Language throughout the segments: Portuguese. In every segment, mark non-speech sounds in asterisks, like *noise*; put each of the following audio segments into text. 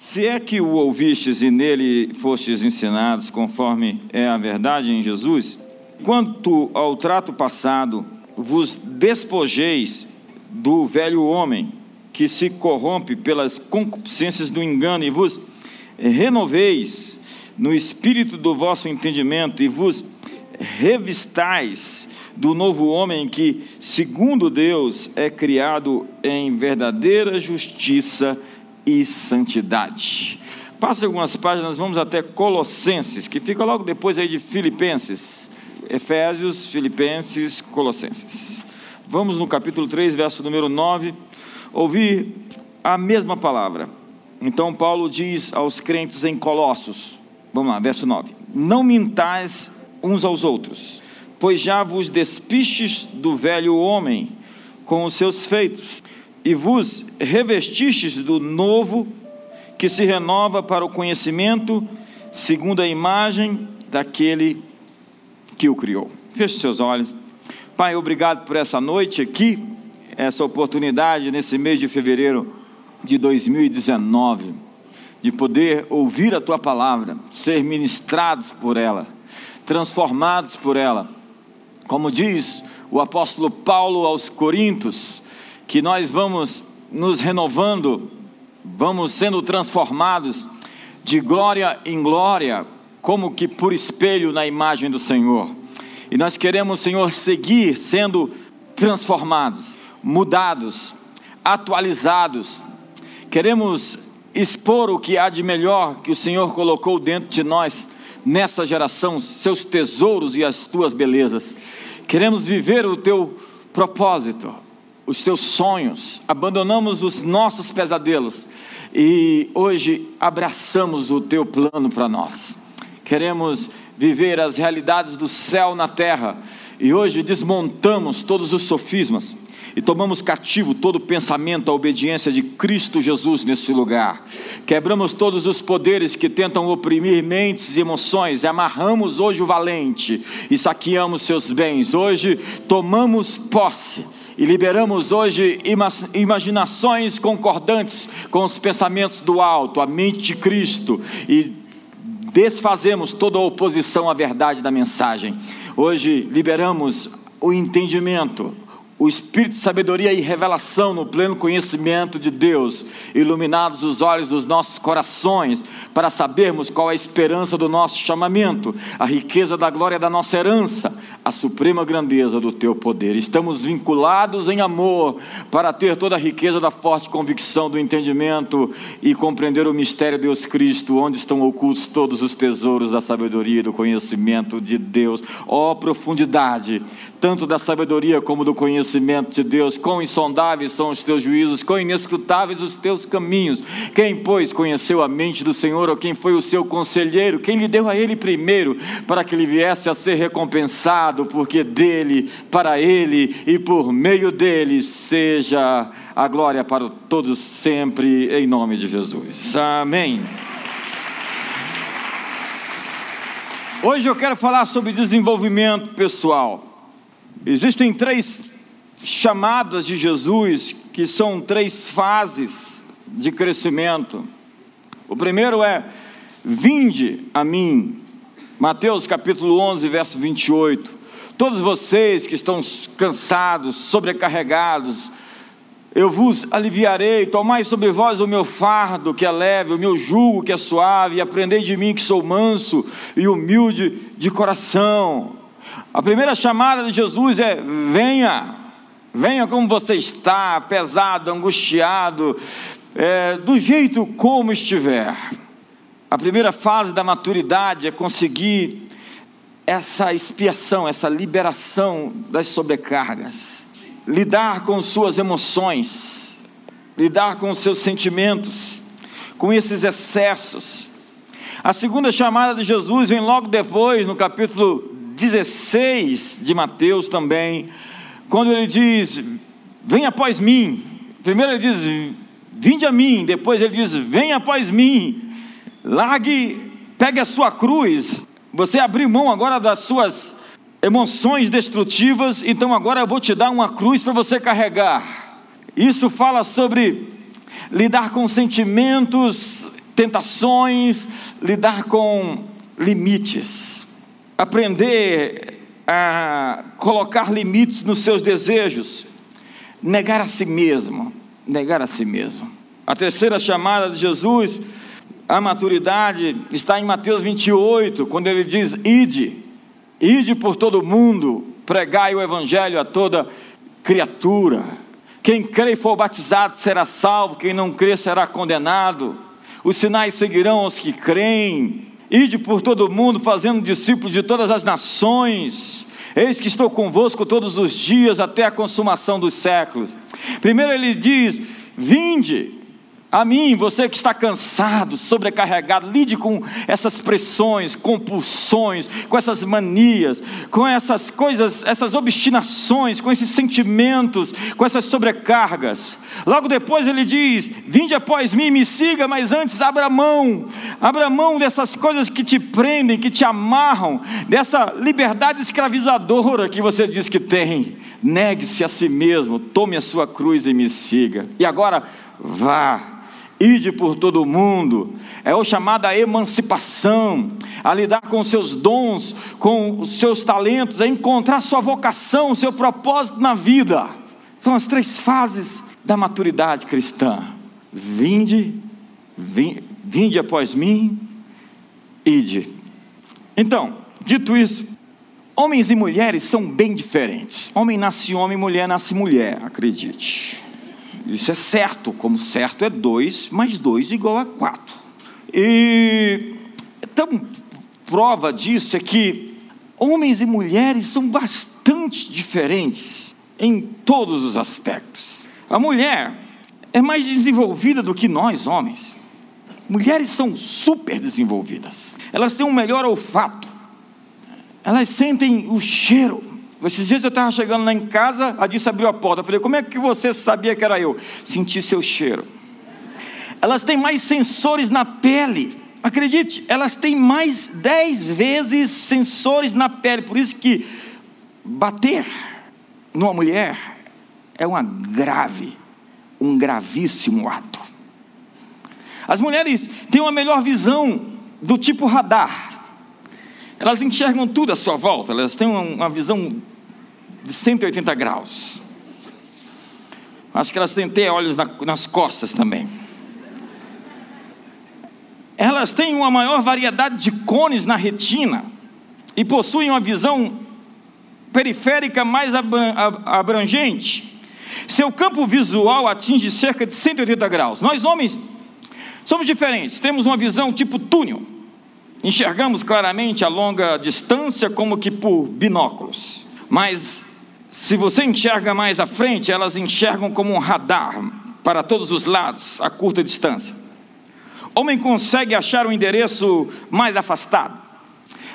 Se é que o ouvistes e nele fostes ensinados conforme é a verdade em Jesus, quanto ao trato passado, vos despojeis do velho homem que se corrompe pelas concupiscências do engano e vos renoveis no espírito do vosso entendimento e vos revistais do novo homem que, segundo Deus, é criado em verdadeira justiça e santidade. Passa algumas páginas, vamos até Colossenses, que fica logo depois aí de Filipenses. Efésios, Filipenses, Colossenses. Vamos no capítulo 3, verso número 9, ouvir a mesma palavra. Então Paulo diz aos crentes em Colossos, vamos lá, verso 9: Não mintais uns aos outros, pois já vos despistes do velho homem com os seus feitos, e vos revestistes do novo, que se renova para o conhecimento, segundo a imagem daquele que o criou. Feche seus olhos. Pai, obrigado por essa noite aqui, essa oportunidade nesse mês de fevereiro de 2019, de poder ouvir a tua palavra, ser ministrados por ela, transformados por ela. Como diz o apóstolo Paulo aos Coríntios, que nós vamos nos renovando, vamos sendo transformados de glória em glória, como que por espelho na imagem do Senhor. E nós queremos, Senhor, seguir sendo transformados, mudados, atualizados, Queremos expor o que há de melhor que o Senhor colocou dentro de nós nessa geração, seus tesouros e as tuas belezas. Queremos viver o teu propósito, os teus sonhos. Abandonamos os nossos pesadelos e hoje abraçamos o teu plano para nós. Queremos viver as realidades do céu na terra e hoje desmontamos todos os sofismas e tomamos cativo todo pensamento à obediência de Cristo Jesus nesse lugar. Quebramos todos os poderes que tentam oprimir mentes e emoções, e amarramos hoje o valente e saqueamos seus bens. Hoje tomamos posse e liberamos hoje imaginações concordantes com os pensamentos do alto, a mente de Cristo e desfazemos toda a oposição à verdade da mensagem. Hoje liberamos o entendimento, o espírito de sabedoria e revelação no pleno conhecimento de Deus, iluminados os olhos dos nossos corações, para sabermos qual é a esperança do nosso chamamento, a riqueza da glória da nossa herança, a suprema grandeza do teu poder. Estamos vinculados em amor para ter toda a riqueza da forte convicção do entendimento e compreender o mistério de Deus Cristo, onde estão ocultos todos os tesouros da sabedoria e do conhecimento de Deus. Ó oh, profundidade, tanto da sabedoria como do conhecimento de Deus. Quão insondáveis são os teus juízos, quão inescrutáveis os teus caminhos. Quem, pois, conheceu a mente do Senhor, ou quem foi o seu conselheiro? Quem lhe deu a ele primeiro, para que ele viesse a ser recompensado, porque dele, para ele e por meio dele seja a glória para todos sempre, em nome de Jesus. Amém. Hoje eu quero falar sobre desenvolvimento pessoal. Existem três chamadas de Jesus que são três fases de crescimento. O primeiro é: Vinde a mim. Mateus capítulo 11, verso 28. Todos vocês que estão cansados, sobrecarregados, eu vos aliviarei, tomai sobre vós o meu fardo que é leve, o meu jugo que é suave, e aprendei de mim que sou manso e humilde de coração. A primeira chamada de Jesus é: venha, venha como você está, pesado, angustiado, é, do jeito como estiver. A primeira fase da maturidade é conseguir essa expiação, essa liberação das sobrecargas, lidar com suas emoções, lidar com seus sentimentos, com esses excessos. A segunda chamada de Jesus vem logo depois, no capítulo 16 de Mateus também, quando ele diz: Venha após mim. Primeiro ele diz: Vinde a mim. Depois ele diz: Venha após mim. Largue, pegue a sua cruz. Você abriu mão agora das suas emoções destrutivas, então agora eu vou te dar uma cruz para você carregar. Isso fala sobre lidar com sentimentos tentações, lidar com limites, aprender a colocar limites nos seus desejos, negar a si mesmo, negar a si mesmo. A terceira chamada de Jesus, a maturidade, está em Mateus 28, quando ele diz: Ide, ide por todo mundo, pregai o evangelho a toda criatura. Quem crê e for batizado será salvo, quem não crê será condenado. Os sinais seguirão os que creem. Ide por todo mundo, fazendo discípulos de todas as nações. Eis que estou convosco todos os dias até a consumação dos séculos. Primeiro ele diz: Vinde, a mim, você que está cansado, sobrecarregado, lide com essas pressões, compulsões, com essas manias, com essas coisas, essas obstinações, com esses sentimentos, com essas sobrecargas. Logo depois ele diz: Vinde após mim, me siga, mas antes abra mão, abra mão dessas coisas que te prendem, que te amarram, dessa liberdade escravizadora que você diz que tem. Negue-se a si mesmo, tome a sua cruz e me siga. E agora, vá Ide por todo o mundo, é o chamado a emancipação, a lidar com os seus dons, com os seus talentos, a encontrar sua vocação, seu propósito na vida. São as três fases da maturidade cristã. Vinde, vinde, vinde após mim, ide. Então, dito isso, homens e mulheres são bem diferentes. Homem nasce homem, mulher nasce mulher, acredite. Isso é certo, como certo é 2 mais 2 igual a 4. E então, prova disso é que homens e mulheres são bastante diferentes em todos os aspectos. A mulher é mais desenvolvida do que nós, homens. Mulheres são super desenvolvidas. Elas têm um melhor olfato. Elas sentem o cheiro. Esses dias eu estava chegando lá em casa, a Disse abriu a porta. Eu falei, como é que você sabia que era eu? Senti seu cheiro. Elas têm mais sensores na pele. Acredite, elas têm mais dez vezes sensores na pele. Por isso que bater numa mulher é uma grave, um gravíssimo ato. As mulheres têm uma melhor visão do tipo radar. Elas enxergam tudo à sua volta, elas têm uma visão de 180 graus. Acho que elas têm até olhos nas costas também. Elas têm uma maior variedade de cones na retina e possuem uma visão periférica mais abrangente. Seu campo visual atinge cerca de 180 graus. Nós homens somos diferentes, temos uma visão tipo túnel Enxergamos claramente a longa distância como que por binóculos. Mas se você enxerga mais à frente, elas enxergam como um radar para todos os lados a curta distância. Homem consegue achar o um endereço mais afastado,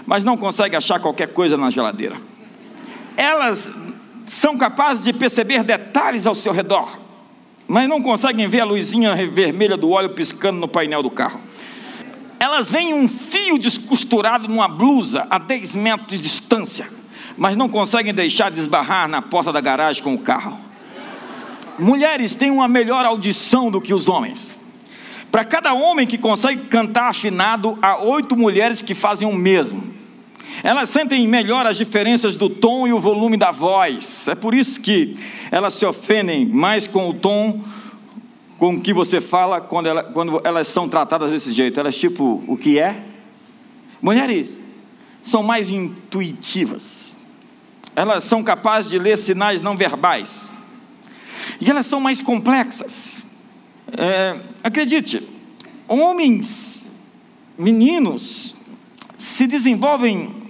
mas não consegue achar qualquer coisa na geladeira. Elas são capazes de perceber detalhes ao seu redor, mas não conseguem ver a luzinha vermelha do óleo piscando no painel do carro elas veem um fio descosturado numa blusa a 10 metros de distância, mas não conseguem deixar de esbarrar na porta da garagem com o carro. Mulheres têm uma melhor audição do que os homens. Para cada homem que consegue cantar afinado, há oito mulheres que fazem o mesmo. Elas sentem melhor as diferenças do tom e o volume da voz. É por isso que elas se ofendem mais com o tom com que você fala quando, ela, quando elas são tratadas desse jeito? Elas, tipo, o que é? Mulheres são mais intuitivas, elas são capazes de ler sinais não verbais, e elas são mais complexas. É, acredite, homens, meninos, se desenvolvem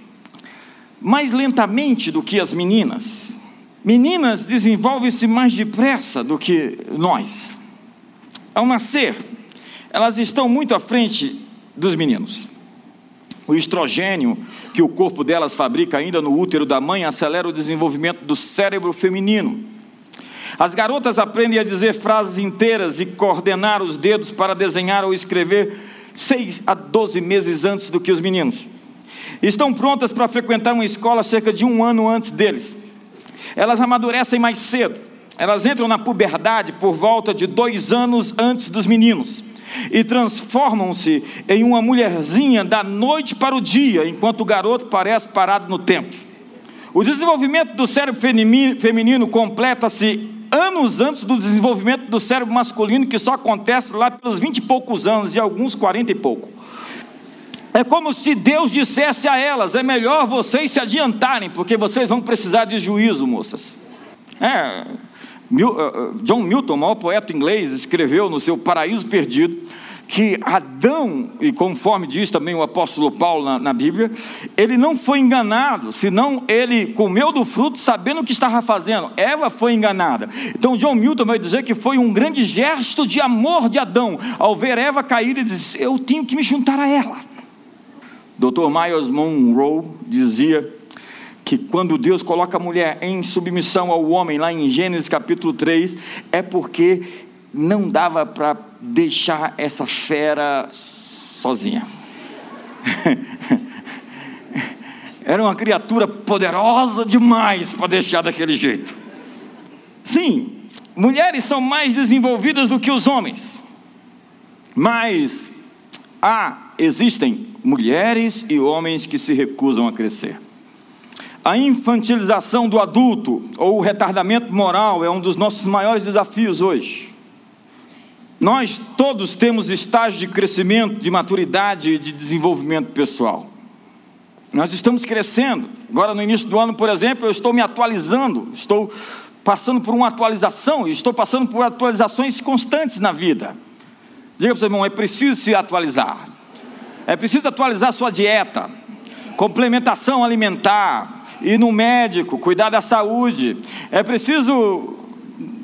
mais lentamente do que as meninas. Meninas desenvolvem-se mais depressa do que nós ao nascer, elas estão muito à frente dos meninos. O estrogênio que o corpo delas fabrica ainda no útero da mãe acelera o desenvolvimento do cérebro feminino. As garotas aprendem a dizer frases inteiras e coordenar os dedos para desenhar ou escrever seis a doze meses antes do que os meninos. Estão prontas para frequentar uma escola cerca de um ano antes deles. Elas amadurecem mais cedo elas entram na puberdade por volta de dois anos antes dos meninos. e transformam-se em uma mulherzinha da noite para o dia, enquanto o garoto parece parado no tempo. O desenvolvimento do cérebro feminino completa-se anos antes do desenvolvimento do cérebro masculino, que só acontece lá pelos vinte e poucos anos, e alguns quarenta e pouco. É como se Deus dissesse a elas: é melhor vocês se adiantarem, porque vocês vão precisar de juízo, moças. É, John Milton, o maior poeta inglês, escreveu no seu Paraíso Perdido que Adão, e conforme diz também o apóstolo Paulo na, na, Bíblia, ele não foi enganado, senão ele comeu do fruto sabendo o que estava fazendo. Eva foi enganada. Então John Milton vai dizer que foi um grande gesto de amor de Adão ao ver Eva cair e dizer: Eu tenho que me juntar a ela. Dr. Myers Monroe dizia que quando Deus coloca a mulher em submissão ao homem, lá em Gênesis capítulo 3, é porque não dava para deixar essa fera sozinha. *laughs* Era uma criatura poderosa demais para deixar daquele jeito. Sim, mulheres são mais desenvolvidas do que os homens, mas há, existem mulheres e homens que se recusam a crescer. A infantilização do adulto ou o retardamento moral é um dos nossos maiores desafios hoje. Nós todos temos estágios de crescimento, de maturidade e de desenvolvimento pessoal. Nós estamos crescendo. Agora, no início do ano, por exemplo, eu estou me atualizando, estou passando por uma atualização, estou passando por atualizações constantes na vida. Diga para o seu irmão: é preciso se atualizar, é preciso atualizar sua dieta, complementação alimentar, ir no médico, cuidar da saúde. É preciso,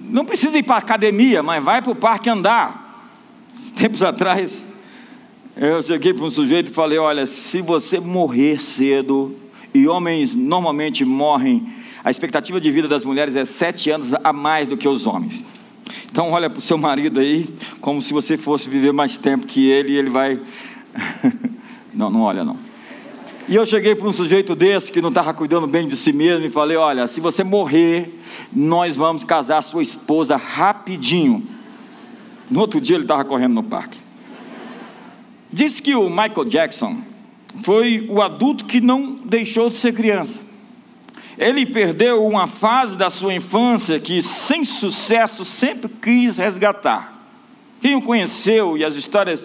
não precisa ir para a academia, mas vai para o parque andar. *laughs* Tempos atrás, eu cheguei para um sujeito e falei: Olha, se você morrer cedo, e homens normalmente morrem, a expectativa de vida das mulheres é sete anos a mais do que os homens. Então, olha para o seu marido aí, como se você fosse viver mais tempo que ele, e ele vai. *laughs* não, não olha, não. E eu cheguei para um sujeito desse que não estava cuidando bem de si mesmo e falei: Olha, se você morrer, nós vamos casar sua esposa rapidinho. No outro dia ele estava correndo no parque. Diz que o Michael Jackson foi o adulto que não deixou de ser criança. Ele perdeu uma fase da sua infância que, sem sucesso, sempre quis resgatar. Quem o conheceu e as histórias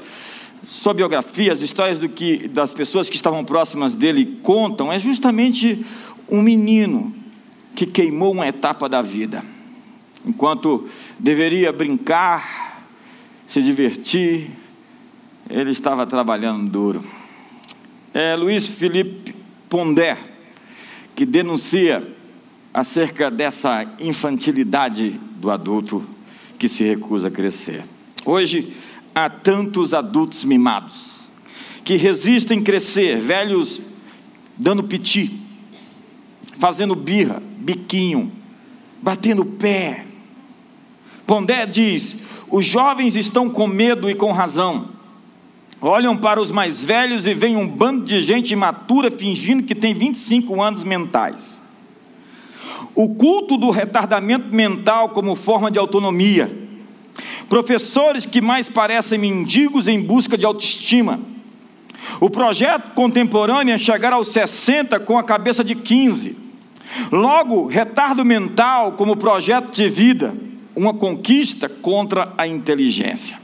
sua biografia, as histórias do que, das pessoas que estavam próximas dele contam, é justamente um menino que queimou uma etapa da vida. Enquanto deveria brincar, se divertir, ele estava trabalhando duro. É Luiz Felipe Pondé, que denuncia acerca dessa infantilidade do adulto que se recusa a crescer. Hoje, há tantos adultos mimados que resistem crescer, velhos dando piti, fazendo birra, biquinho, batendo pé. Pondé diz: os jovens estão com medo e com razão. Olham para os mais velhos e veem um bando de gente imatura fingindo que tem 25 anos mentais. O culto do retardamento mental como forma de autonomia professores que mais parecem mendigos em busca de autoestima. O projeto contemporâneo é chegar aos 60 com a cabeça de 15. Logo, retardo mental como projeto de vida, uma conquista contra a inteligência.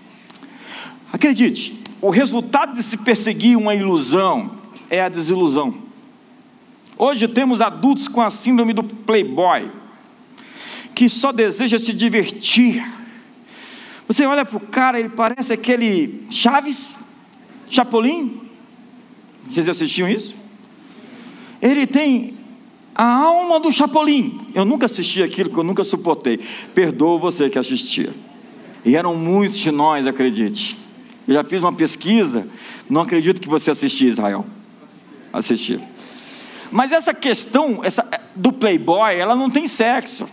Acredite, o resultado de se perseguir uma ilusão é a desilusão. Hoje temos adultos com a síndrome do playboy, que só deseja se divertir, você olha para o cara, ele parece aquele Chaves, Chapolin. Vocês assistiam isso? Ele tem a alma do Chapolin. Eu nunca assisti aquilo que eu nunca suportei. Perdoa você que assistia. E eram muitos de nós, acredite. Eu já fiz uma pesquisa, não acredito que você assistia Israel. Assistia. Mas essa questão essa, do playboy, ela não tem sexo.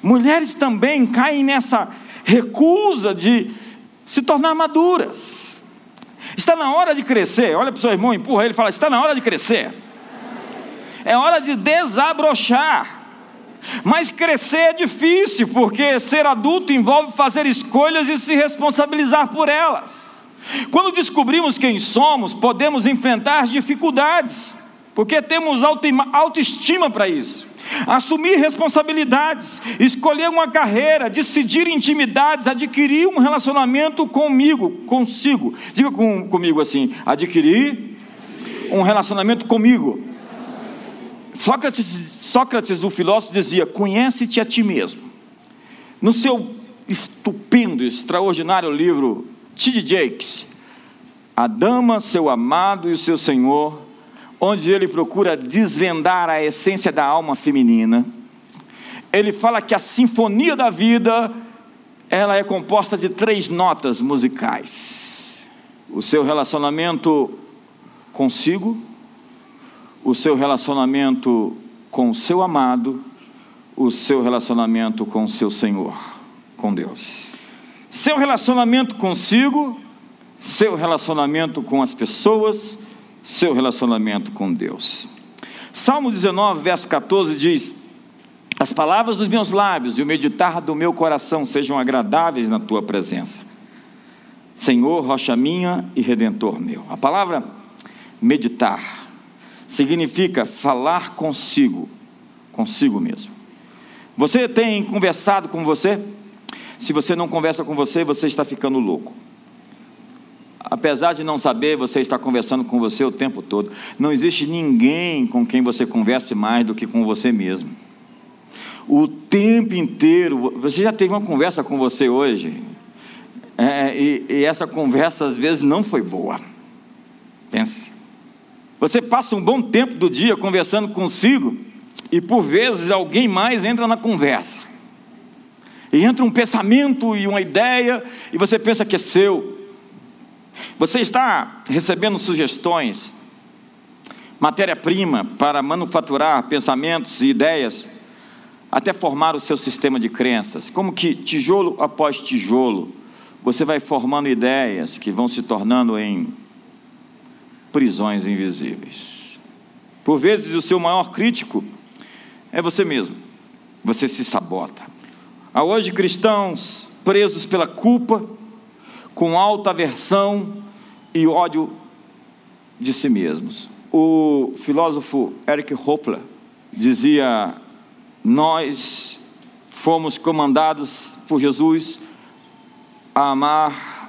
Mulheres também caem nessa recusa de se tornar maduras. Está na hora de crescer. Olha para o seu irmão, empurra ele e fala: Está na hora de crescer. É hora de desabrochar. Mas crescer é difícil, porque ser adulto envolve fazer escolhas e se responsabilizar por elas. Quando descobrimos quem somos, podemos enfrentar dificuldades, porque temos autoestima para isso. Assumir responsabilidades, escolher uma carreira, decidir intimidades, adquirir um relacionamento comigo, consigo. Diga com, comigo assim: adquirir um relacionamento comigo. Sócrates, Sócrates, o filósofo, dizia: Conhece-te a ti mesmo. No seu estupendo, extraordinário livro T.D. Jakes, A Dama, Seu Amado e Seu Senhor, onde ele procura desvendar a essência da alma feminina. Ele fala que a sinfonia da vida, ela é composta de três notas musicais: o seu relacionamento consigo, o seu relacionamento com o seu amado, o seu relacionamento com o seu Senhor, com Deus. Seu relacionamento consigo, seu relacionamento com as pessoas, seu relacionamento com Deus. Salmo 19, verso 14 diz: As palavras dos meus lábios e o meditar do meu coração sejam agradáveis na tua presença. Senhor, rocha minha e redentor meu. A palavra meditar significa falar consigo, consigo mesmo. Você tem conversado com você? Se você não conversa com você, você está ficando louco. Apesar de não saber, você está conversando com você o tempo todo. Não existe ninguém com quem você converse mais do que com você mesmo. O tempo inteiro. Você já teve uma conversa com você hoje? É, e, e essa conversa às vezes não foi boa. Pense. Você passa um bom tempo do dia conversando consigo e por vezes alguém mais entra na conversa. E entra um pensamento e uma ideia e você pensa que é seu. Você está recebendo sugestões, matéria-prima para manufaturar pensamentos e ideias, até formar o seu sistema de crenças. Como que tijolo após tijolo, você vai formando ideias que vão se tornando em prisões invisíveis. Por vezes, o seu maior crítico é você mesmo. Você se sabota. Há hoje cristãos presos pela culpa, com alta aversão e ódio de si mesmos. O filósofo Eric Hopler dizia: Nós fomos comandados por Jesus a amar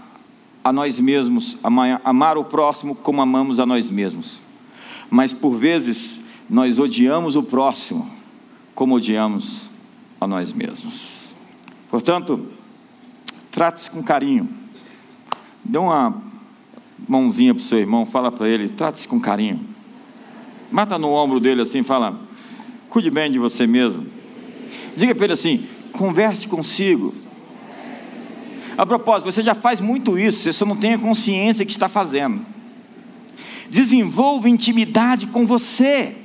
a nós mesmos, amar o próximo como amamos a nós mesmos. Mas por vezes nós odiamos o próximo como odiamos a nós mesmos. Portanto, trate-se com carinho. Dê uma mãozinha para o seu irmão, fala para ele, trate-se com carinho. Mata no ombro dele assim, fala, cuide bem de você mesmo. Diga para ele assim, converse consigo. A propósito, você já faz muito isso, você só não tem a consciência que está fazendo. Desenvolva intimidade com você.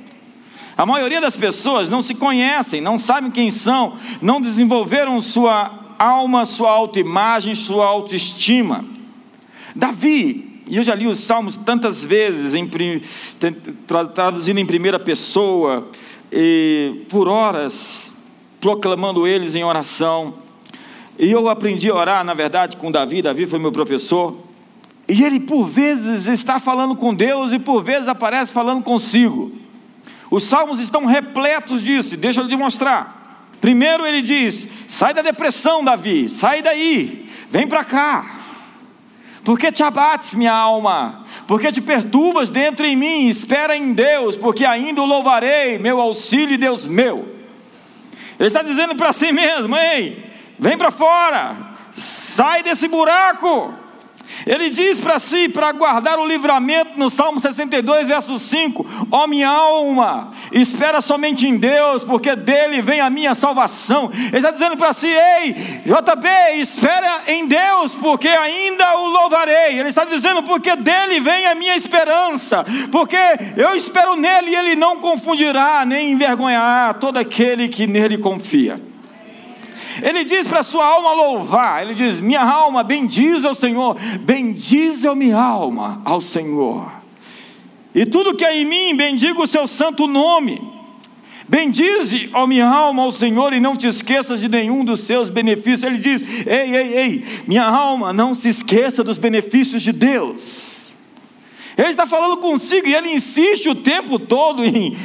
A maioria das pessoas não se conhecem, não sabem quem são, não desenvolveram sua alma, sua autoimagem, sua autoestima. Davi, e eu já li os salmos tantas vezes, em, traduzindo em primeira pessoa, por horas, proclamando eles em oração. E eu aprendi a orar, na verdade, com Davi, Davi foi meu professor. E ele, por vezes, está falando com Deus e por vezes aparece falando consigo. Os salmos estão repletos disso, deixa eu te mostrar. Primeiro ele diz: sai da depressão, Davi, sai daí, vem para cá. Porque te abates, minha alma? Porque te perturbas dentro em mim? Espera em Deus, porque ainda o louvarei, meu auxílio e Deus meu. Ele está dizendo para si mesmo: ei, vem para fora, sai desse buraco. Ele diz para si, para guardar o livramento, no Salmo 62, verso 5: Ó minha alma, espera somente em Deus, porque dele vem a minha salvação. Ele está dizendo para si: Ei, JB, espera em Deus, porque ainda o louvarei. Ele está dizendo: Porque dele vem a minha esperança, porque eu espero nele e ele não confundirá, nem envergonhará todo aquele que nele confia. Ele diz para a sua alma louvar, ele diz: Minha alma bendiz ao Senhor, bendize a minha alma ao Senhor. E tudo que é em mim, bendiga o seu santo nome. Bendize, ó minha alma, ao Senhor e não te esqueças de nenhum dos seus benefícios. Ele diz: Ei, ei, ei, minha alma, não se esqueça dos benefícios de Deus. Ele está falando consigo e ele insiste o tempo todo em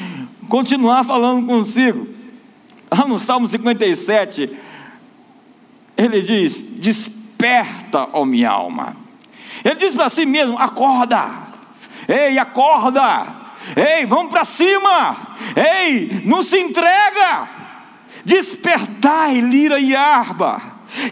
continuar falando consigo. Lá no Salmo 57, ele diz: Desperta, ó minha alma. Ele diz para si mesmo: Acorda, ei, acorda Ei, vamos para cima! Ei, não se entrega! Despertai, lira e arba.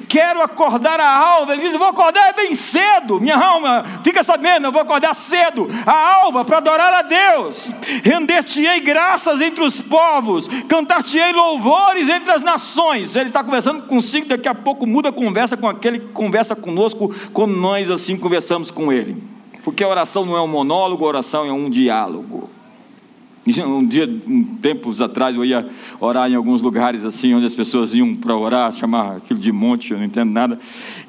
Quero acordar a alva. Ele diz: Vou acordar bem cedo. Minha alma, fica sabendo, eu vou acordar cedo. A alva para adorar a Deus. Render-te-ei graças entre os povos. Cantar-te-ei louvores entre as nações. Ele está conversando consigo. Daqui a pouco muda a conversa com aquele que conversa conosco, quando nós assim conversamos com ele. Porque a oração não é um monólogo, a oração é um diálogo. Um dia, um, tempos atrás, eu ia orar em alguns lugares assim, onde as pessoas iam para orar, chamar aquilo de monte, eu não entendo nada.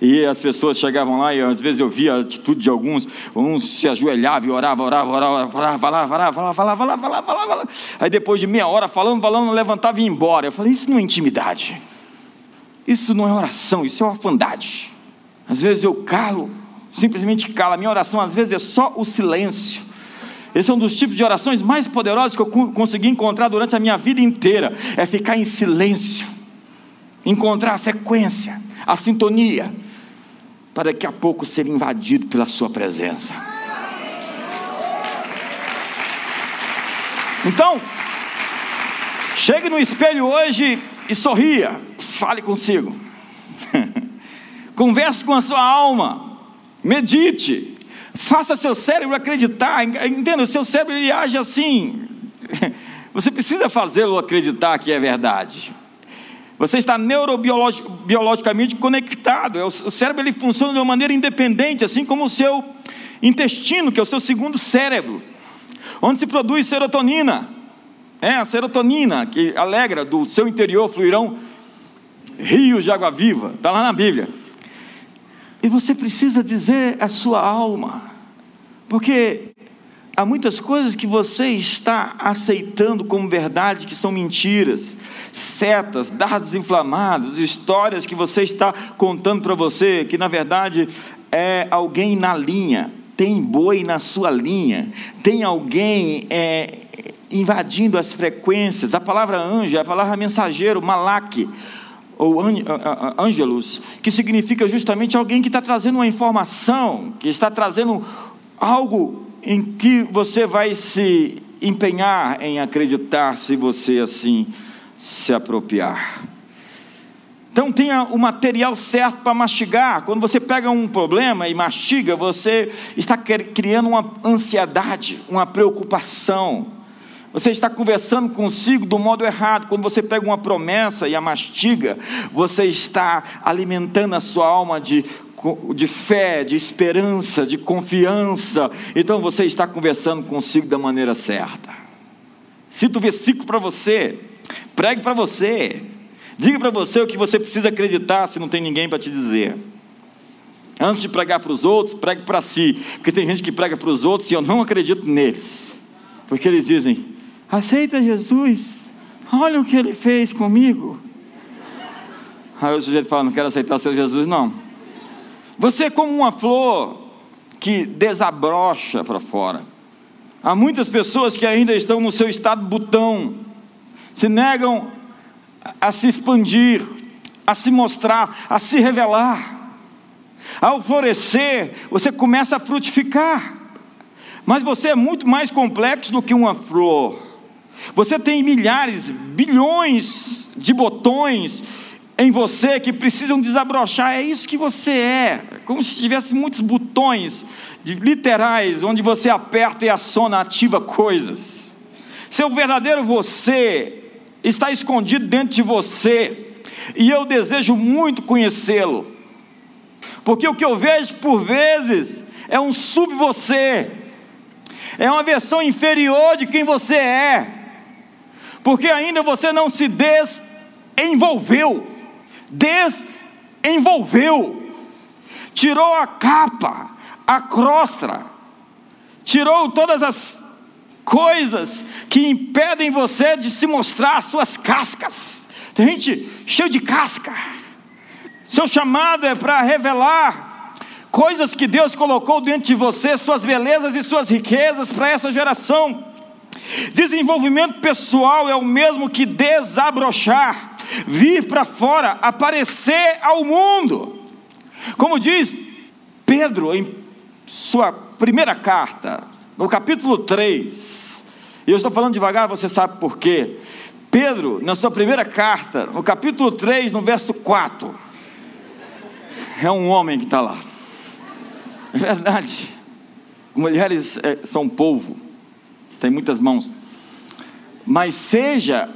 E as pessoas chegavam lá e às vezes eu via a atitude de alguns, uns se ajoelhavam e orava, orava, orava, orava, orava, orava, orava, orava, orava. falava, falava. Aí depois de meia hora falando, falando, levantava e ia embora. Eu falei, isso não é intimidade. Isso não é oração, isso é orfandade. Às vezes eu calo, simplesmente calo. A minha oração às vezes é só o silêncio esse é um dos tipos de orações mais poderosos que eu consegui encontrar durante a minha vida inteira. É ficar em silêncio, encontrar a frequência, a sintonia, para daqui a pouco ser invadido pela Sua presença. Então, chegue no espelho hoje e sorria, fale consigo, *laughs* converse com a sua alma medite, faça seu cérebro acreditar, entenda, o seu cérebro ele age assim, *laughs* você precisa fazê-lo acreditar que é verdade. Você está neurobiologicamente conectado. É o cérebro ele funciona de uma maneira independente, assim como o seu intestino, que é o seu segundo cérebro, onde se produz serotonina. É a serotonina que alegra do seu interior fluirão rios de água viva. Está lá na Bíblia. E você precisa dizer a sua alma, porque há muitas coisas que você está aceitando como verdade que são mentiras, setas, dados inflamados, histórias que você está contando para você, que na verdade é alguém na linha, tem boi na sua linha, tem alguém é, invadindo as frequências. A palavra anjo, a palavra mensageiro, malaque ou ângelos, que significa justamente alguém que está trazendo uma informação, que está trazendo algo em que você vai se empenhar em acreditar se você assim se apropriar. Então tenha o material certo para mastigar. Quando você pega um problema e mastiga, você está criando uma ansiedade, uma preocupação. Você está conversando consigo do modo errado. Quando você pega uma promessa e a mastiga, você está alimentando a sua alma de, de fé, de esperança, de confiança. Então você está conversando consigo da maneira certa. Cita o versículo para você, pregue para você, diga para você o que você precisa acreditar se não tem ninguém para te dizer. Antes de pregar para os outros, pregue para si, porque tem gente que prega para os outros e eu não acredito neles, porque eles dizem: aceita Jesus, olha o que ele fez comigo. Aí o sujeito fala: não quero aceitar seu Jesus, não. Você é como uma flor que desabrocha para fora. Há muitas pessoas que ainda estão no seu estado botão, se negam a se expandir, a se mostrar, a se revelar. Ao florescer, você começa a frutificar. Mas você é muito mais complexo do que uma flor. Você tem milhares, bilhões de botões em você que precisam desabrochar. É isso que você é, como se tivesse muitos botões literais onde você aperta e aciona, ativa coisas. Seu verdadeiro você está escondido dentro de você, e eu desejo muito conhecê-lo, porque o que eu vejo por vezes é um sub-você, é uma versão inferior de quem você é porque ainda você não se desenvolveu, desenvolveu, tirou a capa, a crosta, tirou todas as coisas que impedem você de se mostrar suas cascas. Tem gente cheia de casca. Seu chamado é para revelar coisas que Deus colocou dentro de você, suas belezas e suas riquezas para essa geração. Desenvolvimento pessoal é o mesmo que desabrochar, vir para fora, aparecer ao mundo. Como diz Pedro em sua primeira carta, no capítulo 3, e eu estou falando devagar, você sabe por quê. Pedro, na sua primeira carta, no capítulo 3, no verso 4, é um homem que está lá. É verdade. Mulheres é, são povo, tem muitas mãos. Mas seja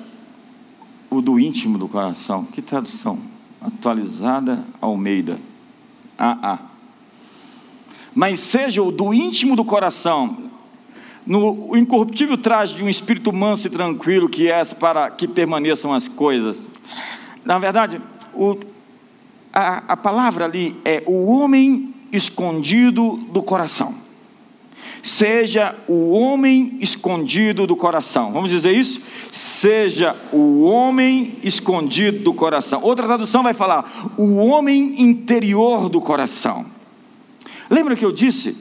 o do íntimo do coração. Que tradução? Atualizada Almeida. Ah, ah. Mas seja o do íntimo do coração, no incorruptível traje de um espírito manso e tranquilo que é para que permaneçam as coisas. Na verdade, o, a, a palavra ali é o homem escondido do coração. Seja o homem escondido do coração. Vamos dizer isso? Seja o homem escondido do coração. Outra tradução vai falar o homem interior do coração. Lembra que eu disse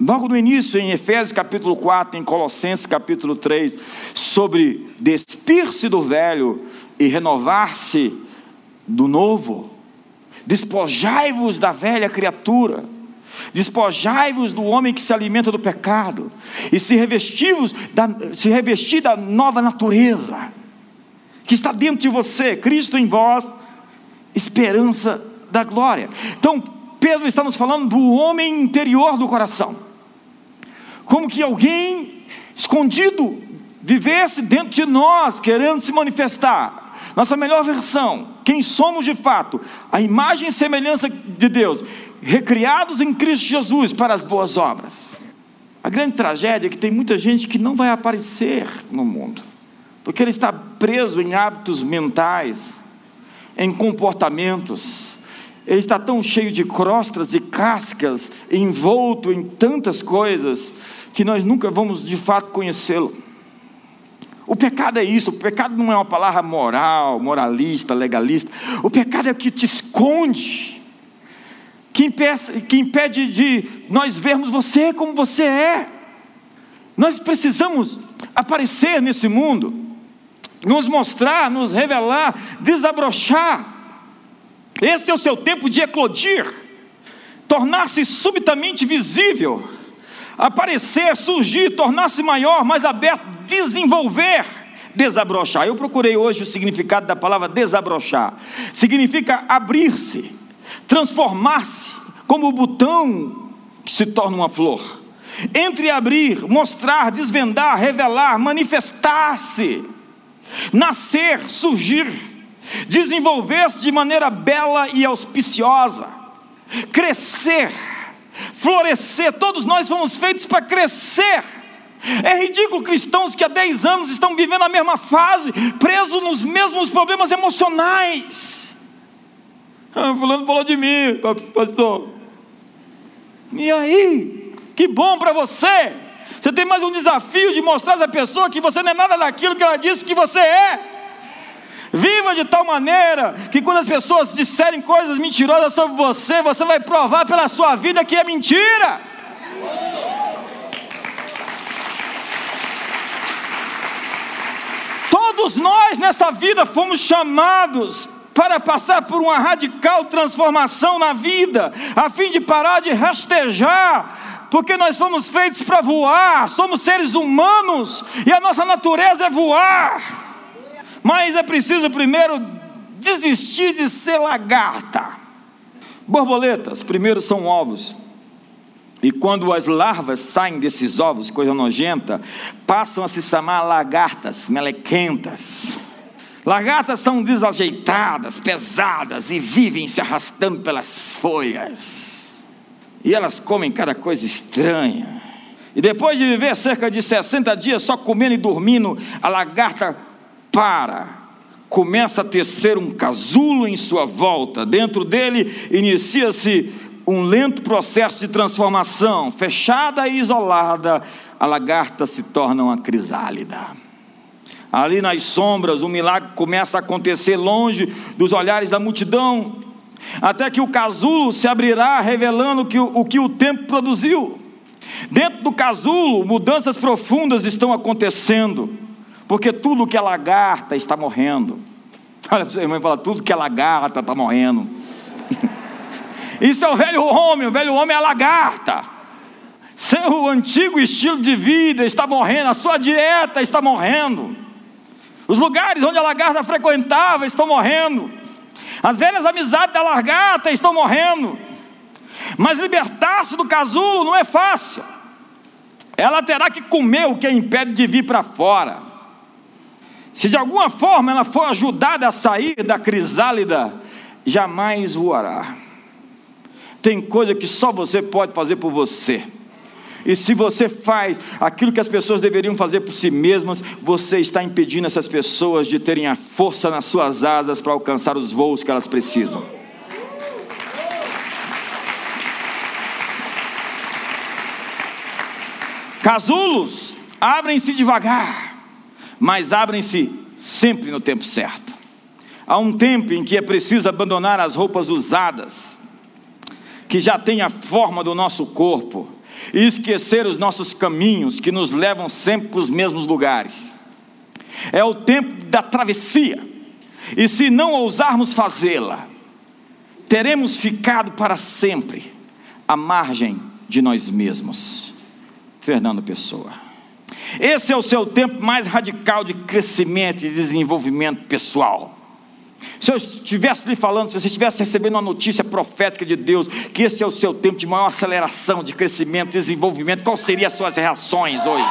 logo no início, em Efésios capítulo 4, em Colossenses capítulo 3, sobre despir-se do velho e renovar-se do novo. Despojai-vos da velha criatura, despojai-vos do homem que se alimenta do pecado, e se revestivos da, se revestir da nova natureza, que está dentro de você, Cristo em vós, esperança da glória. Então, Pedro está nos falando do homem interior do coração como que alguém escondido vivesse dentro de nós, querendo se manifestar. Nossa melhor versão, quem somos de fato, a imagem e semelhança de Deus, recriados em Cristo Jesus para as boas obras. A grande tragédia é que tem muita gente que não vai aparecer no mundo, porque ele está preso em hábitos mentais, em comportamentos, ele está tão cheio de crostas e cascas, envolto em tantas coisas, que nós nunca vamos de fato conhecê-lo. O pecado é isso, o pecado não é uma palavra moral, moralista, legalista. O pecado é o que te esconde, que impede, que impede de nós vermos você como você é. Nós precisamos aparecer nesse mundo, nos mostrar, nos revelar, desabrochar. Este é o seu tempo de eclodir, tornar-se subitamente visível aparecer, surgir, tornar-se maior, mais aberto, desenvolver, desabrochar. Eu procurei hoje o significado da palavra desabrochar. Significa abrir-se, transformar-se, como o botão que se torna uma flor. Entre abrir, mostrar, desvendar, revelar, manifestar-se, nascer, surgir, desenvolver-se de maneira bela e auspiciosa, crescer florescer, todos nós fomos feitos para crescer. É ridículo cristãos que há 10 anos estão vivendo a mesma fase, presos nos mesmos problemas emocionais. Ah, fulano falou de mim, pastor. E aí? Que bom para você. Você tem mais um desafio de mostrar essa pessoa que você não é nada daquilo que ela disse que você é. Viva de tal maneira que quando as pessoas disserem coisas mentirosas sobre você, você vai provar pela sua vida que é mentira. Todos nós nessa vida fomos chamados para passar por uma radical transformação na vida, a fim de parar de rastejar, porque nós fomos feitos para voar, somos seres humanos e a nossa natureza é voar. Mas é preciso primeiro desistir de ser lagarta. Borboletas, primeiro são ovos. E quando as larvas saem desses ovos, coisa nojenta, passam a se chamar lagartas, melequentas. Lagartas são desajeitadas, pesadas e vivem se arrastando pelas folhas. E elas comem cada coisa estranha. E depois de viver cerca de 60 dias só comendo e dormindo, a lagarta para, começa a tecer um casulo em sua volta, dentro dele inicia-se um lento processo de transformação, fechada e isolada, a lagarta se torna uma crisálida. Ali nas sombras, o milagre começa a acontecer longe dos olhares da multidão, até que o casulo se abrirá, revelando que, o que o tempo produziu. Dentro do casulo, mudanças profundas estão acontecendo, porque tudo que é lagarta está morrendo. *laughs* Olha para o seu irmão e fala: tudo que é lagarta está morrendo. *laughs* Isso é o velho homem, o velho homem é a lagarta. Seu antigo estilo de vida está morrendo, a sua dieta está morrendo. Os lugares onde a lagarta frequentava estão morrendo. As velhas amizades da lagarta estão morrendo. Mas libertar-se do casulo não é fácil. Ela terá que comer o que a impede de vir para fora. Se de alguma forma ela for ajudada a sair da crisálida, jamais voará. Tem coisa que só você pode fazer por você. E se você faz aquilo que as pessoas deveriam fazer por si mesmas, você está impedindo essas pessoas de terem a força nas suas asas para alcançar os voos que elas precisam. Casulos abrem-se devagar, mas abrem-se sempre no tempo certo. Há um tempo em que é preciso abandonar as roupas usadas, que já têm a forma do nosso corpo, e esquecer os nossos caminhos que nos levam sempre para os mesmos lugares. É o tempo da travessia, e se não ousarmos fazê-la, teremos ficado para sempre à margem de nós mesmos. Fernando Pessoa. Esse é o seu tempo mais radical de crescimento e desenvolvimento pessoal. Se eu estivesse lhe falando, se você estivesse recebendo uma notícia profética de Deus, que esse é o seu tempo de maior aceleração, de crescimento, desenvolvimento, quais seriam as suas reações hoje?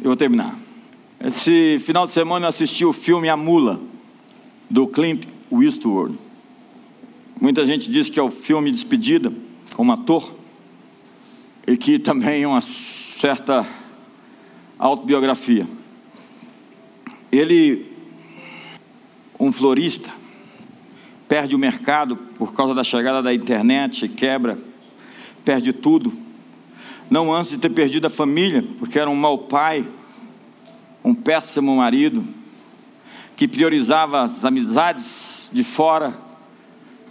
Eu vou terminar. Esse final de semana eu assisti o filme A Mula, do Clint Eastwood. Muita gente diz que é o filme Despedida, como ator e que também uma certa autobiografia. Ele, um florista, perde o mercado por causa da chegada da internet, quebra, perde tudo. Não antes de ter perdido a família, porque era um mau pai, um péssimo marido, que priorizava as amizades de fora,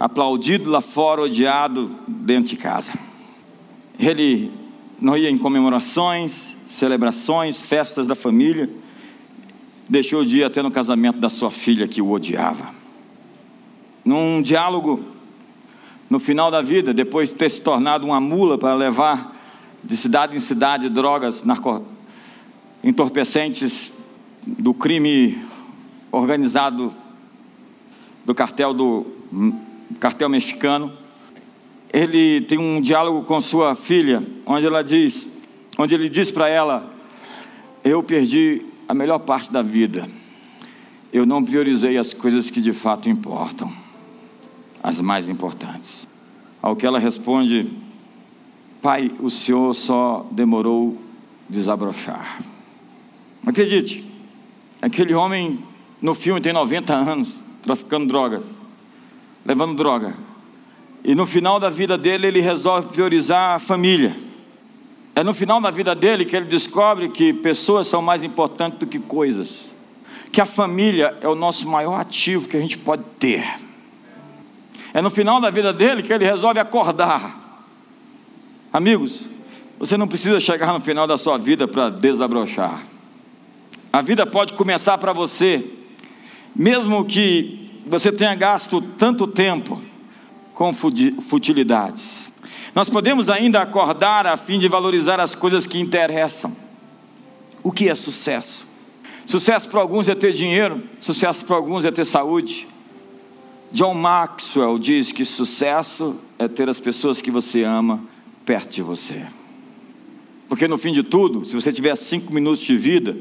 aplaudido lá fora, odiado dentro de casa. Ele não ia em comemorações, celebrações, festas da família. Deixou de ir até no casamento da sua filha que o odiava. Num diálogo, no final da vida, depois de ter se tornado uma mula para levar de cidade em cidade drogas narco... entorpecentes do crime organizado do cartel do cartel mexicano ele tem um diálogo com sua filha, onde ela diz, onde ele diz para ela: Eu perdi a melhor parte da vida. Eu não priorizei as coisas que de fato importam, as mais importantes. Ao que ela responde: Pai, o senhor só demorou desabrochar. Acredite, aquele homem no filme tem 90 anos, traficando drogas, levando droga e no final da vida dele, ele resolve priorizar a família. É no final da vida dele que ele descobre que pessoas são mais importantes do que coisas. Que a família é o nosso maior ativo que a gente pode ter. É no final da vida dele que ele resolve acordar. Amigos, você não precisa chegar no final da sua vida para desabrochar. A vida pode começar para você, mesmo que você tenha gasto tanto tempo com futilidades. Nós podemos ainda acordar a fim de valorizar as coisas que interessam. O que é sucesso? Sucesso para alguns é ter dinheiro, sucesso para alguns é ter saúde. John Maxwell diz que sucesso é ter as pessoas que você ama perto de você. Porque no fim de tudo, se você tiver cinco minutos de vida,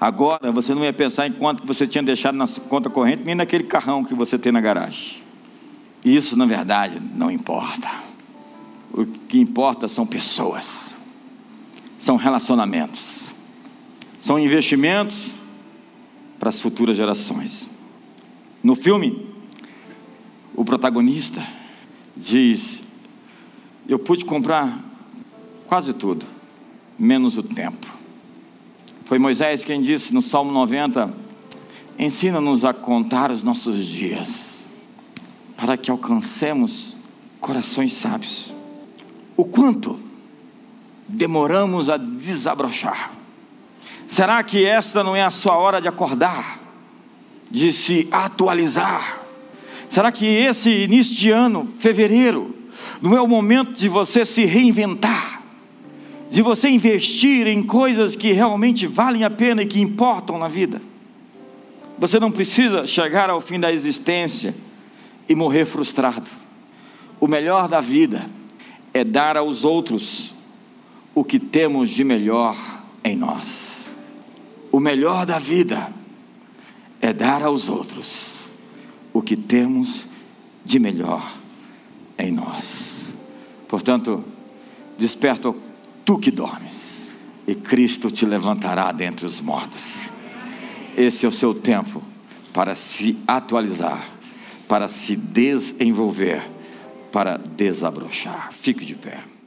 agora você não ia pensar em quanto você tinha deixado na conta corrente, nem naquele carrão que você tem na garagem. Isso, na verdade, não importa. O que importa são pessoas, são relacionamentos, são investimentos para as futuras gerações. No filme, o protagonista diz: Eu pude comprar quase tudo, menos o tempo. Foi Moisés quem disse no Salmo 90: Ensina-nos a contar os nossos dias, para que alcancemos corações sábios. O quanto demoramos a desabrochar? Será que esta não é a sua hora de acordar, de se atualizar? Será que esse início de ano, fevereiro, não é o momento de você se reinventar? De você investir em coisas que realmente valem a pena e que importam na vida? Você não precisa chegar ao fim da existência e morrer frustrado. O melhor da vida é dar aos outros o que temos de melhor em nós. O melhor da vida é dar aos outros o que temos de melhor em nós. Portanto, desperta tu que dormes, e Cristo te levantará dentre os mortos. Esse é o seu tempo para se atualizar, para se desenvolver, para desabrochar. Fique de pé.